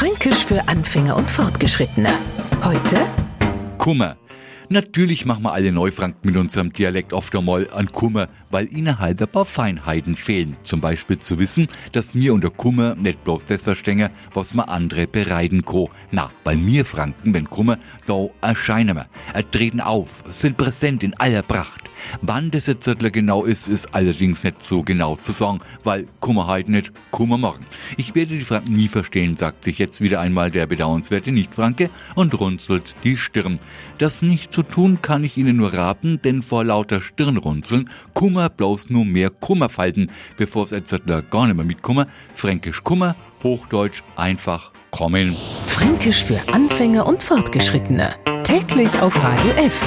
Fränkisch für Anfänger und Fortgeschrittene. Heute Kummer. Natürlich machen wir alle Neufranken mit unserem Dialekt oft einmal an Kummer, weil ihnen halt ein paar Feinheiten fehlen. Zum Beispiel zu wissen, dass mir unter Kummer nicht bloß das verstehen, was man andere bereiten kann. Na, bei mir Franken, wenn Kummer, da erscheinen wir, er treten auf, sind präsent in aller Pracht. Wann das jetzt genau ist, ist allerdings nicht so genau zu sagen, weil Kummer halt nicht, Kummer morgen. Ich werde die Franken nie verstehen, sagt sich jetzt wieder einmal der bedauernswerte Nichtfranke und runzelt die Stirn. Das nicht zu tun kann ich Ihnen nur raten, denn vor lauter Stirnrunzeln Kummer bloß nur mehr Kummer falten, bevor es jetzt gar nicht mehr mit Kummer, Fränkisch Kummer, Hochdeutsch einfach kommen. Fränkisch für Anfänger und Fortgeschrittene. Täglich auf Radio F.